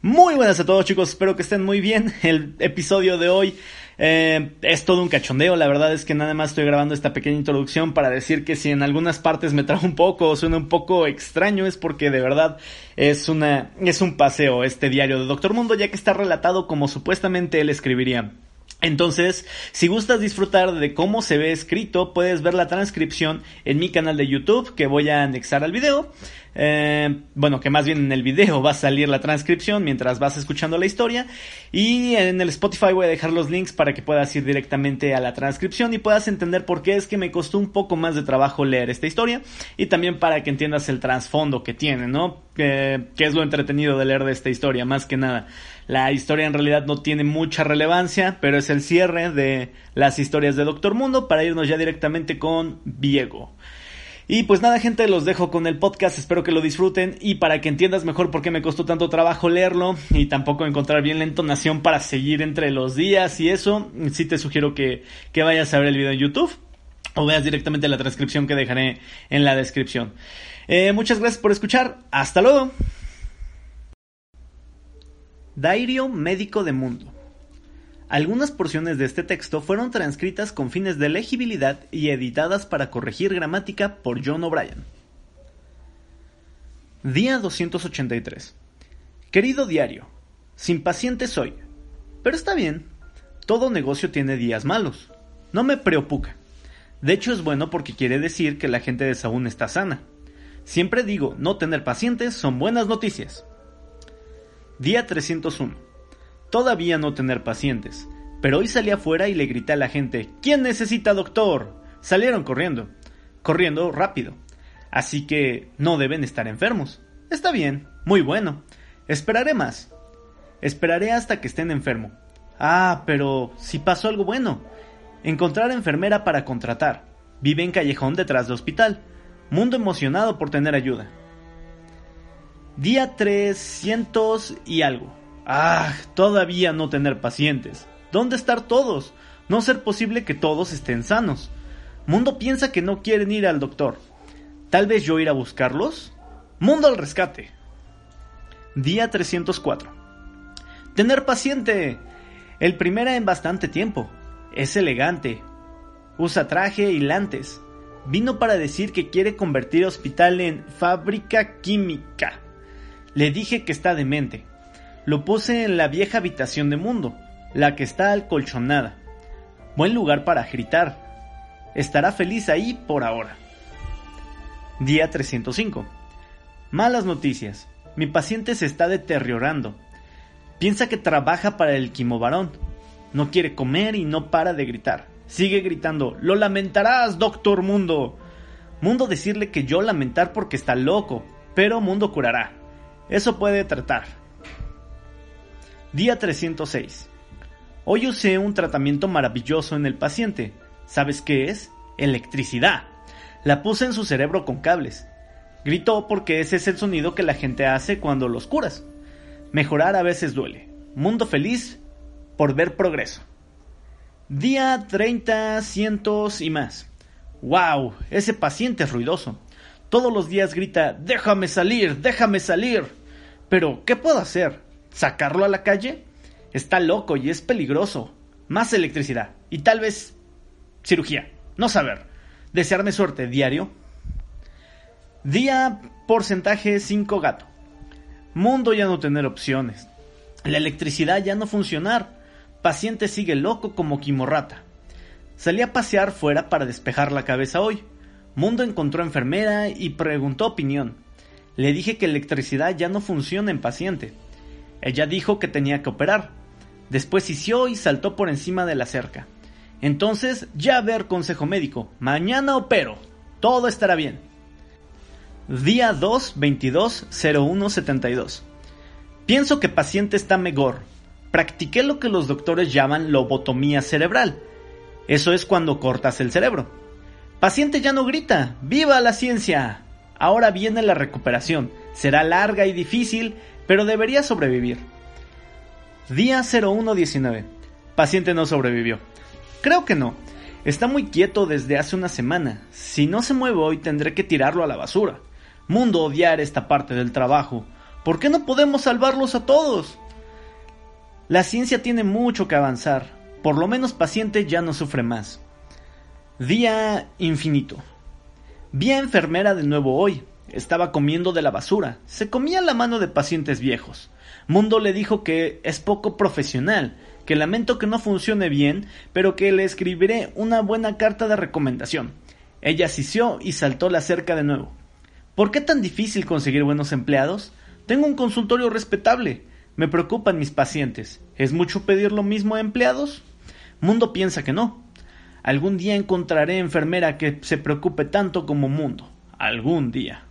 Muy buenas a todos chicos, espero que estén muy bien. El episodio de hoy eh, es todo un cachondeo, la verdad es que nada más estoy grabando esta pequeña introducción para decir que si en algunas partes me trajo un poco o suena un poco extraño es porque de verdad es una es un paseo este diario de Doctor Mundo ya que está relatado como supuestamente él escribiría. Entonces, si gustas disfrutar de cómo se ve escrito, puedes ver la transcripción en mi canal de YouTube que voy a anexar al video. Eh, bueno, que más bien en el video va a salir la transcripción mientras vas escuchando la historia. Y en el Spotify voy a dejar los links para que puedas ir directamente a la transcripción y puedas entender por qué es que me costó un poco más de trabajo leer esta historia. Y también para que entiendas el trasfondo que tiene, ¿no? que es lo entretenido de leer de esta historia, más que nada. La historia en realidad no tiene mucha relevancia, pero es el cierre de las historias de Doctor Mundo para irnos ya directamente con Viego. Y pues nada gente, los dejo con el podcast, espero que lo disfruten y para que entiendas mejor por qué me costó tanto trabajo leerlo y tampoco encontrar bien la entonación para seguir entre los días y eso, sí te sugiero que, que vayas a ver el video en YouTube o veas directamente la transcripción que dejaré en la descripción. Eh, muchas gracias por escuchar, hasta luego. Dairio Médico de Mundo. Algunas porciones de este texto fueron transcritas con fines de legibilidad y editadas para corregir gramática por John O'Brien. Día 283. Querido diario, sin paciente soy. Pero está bien, todo negocio tiene días malos. No me preocupa. De hecho es bueno porque quiere decir que la gente de Saúl está sana. Siempre digo, no tener pacientes son buenas noticias. Día 301. Todavía no tener pacientes, pero hoy salí afuera y le grité a la gente, ¿quién necesita doctor? Salieron corriendo, corriendo rápido. Así que no deben estar enfermos. Está bien, muy bueno. Esperaré más. Esperaré hasta que estén enfermo. Ah, pero si pasó algo bueno. Encontrar enfermera para contratar. Vive en callejón detrás de hospital. Mundo emocionado por tener ayuda. Día 300 y algo. Ah, todavía no tener pacientes. ¿Dónde estar todos? No ser posible que todos estén sanos. Mundo piensa que no quieren ir al doctor. ¿Tal vez yo ir a buscarlos? Mundo al rescate. Día 304. Tener paciente. El primera en bastante tiempo. Es elegante. Usa traje y lantes. Vino para decir que quiere convertir hospital en fábrica química. Le dije que está demente. Lo puse en la vieja habitación de Mundo, la que está alcolchonada. Buen lugar para gritar. Estará feliz ahí por ahora. Día 305. Malas noticias. Mi paciente se está deteriorando. Piensa que trabaja para el quimovarón. No quiere comer y no para de gritar. Sigue gritando, lo lamentarás, doctor Mundo. Mundo decirle que yo lamentar porque está loco, pero Mundo curará. Eso puede tratar. Día 306. Hoy usé un tratamiento maravilloso en el paciente. ¿Sabes qué es? Electricidad. La puse en su cerebro con cables. Gritó porque ese es el sonido que la gente hace cuando los curas. Mejorar a veces duele. Mundo feliz por ver progreso. Día 30, cientos y más. ¡Wow! Ese paciente es ruidoso. Todos los días grita, déjame salir, déjame salir. Pero, ¿qué puedo hacer? ¿Sacarlo a la calle? Está loco y es peligroso. Más electricidad. Y tal vez cirugía. No saber. Desearme suerte diario. Día porcentaje 5 gato. Mundo ya no tener opciones. La electricidad ya no funcionar. Paciente sigue loco como quimorrata. Salí a pasear fuera para despejar la cabeza hoy. Mundo encontró enfermera y preguntó opinión. Le dije que electricidad ya no funciona en paciente. Ella dijo que tenía que operar. Después hició y saltó por encima de la cerca. Entonces, ya ver consejo médico. Mañana opero. Todo estará bien. Día 2 22 01 72. Pienso que paciente está mejor. Practiqué lo que los doctores llaman lobotomía cerebral. Eso es cuando cortas el cerebro. Paciente ya no grita. ¡Viva la ciencia! Ahora viene la recuperación. Será larga y difícil, pero debería sobrevivir. Día 0119. Paciente no sobrevivió. Creo que no. Está muy quieto desde hace una semana. Si no se mueve hoy tendré que tirarlo a la basura. Mundo odiar esta parte del trabajo. ¿Por qué no podemos salvarlos a todos? La ciencia tiene mucho que avanzar. Por lo menos paciente ya no sufre más. Día infinito. Vi a enfermera de nuevo hoy. Estaba comiendo de la basura. Se comía la mano de pacientes viejos. Mundo le dijo que es poco profesional, que lamento que no funcione bien, pero que le escribiré una buena carta de recomendación. Ella asistió y saltó la cerca de nuevo. ¿Por qué tan difícil conseguir buenos empleados? Tengo un consultorio respetable. Me preocupan mis pacientes. ¿Es mucho pedir lo mismo a empleados? Mundo piensa que no. Algún día encontraré enfermera que se preocupe tanto como Mundo. Algún día.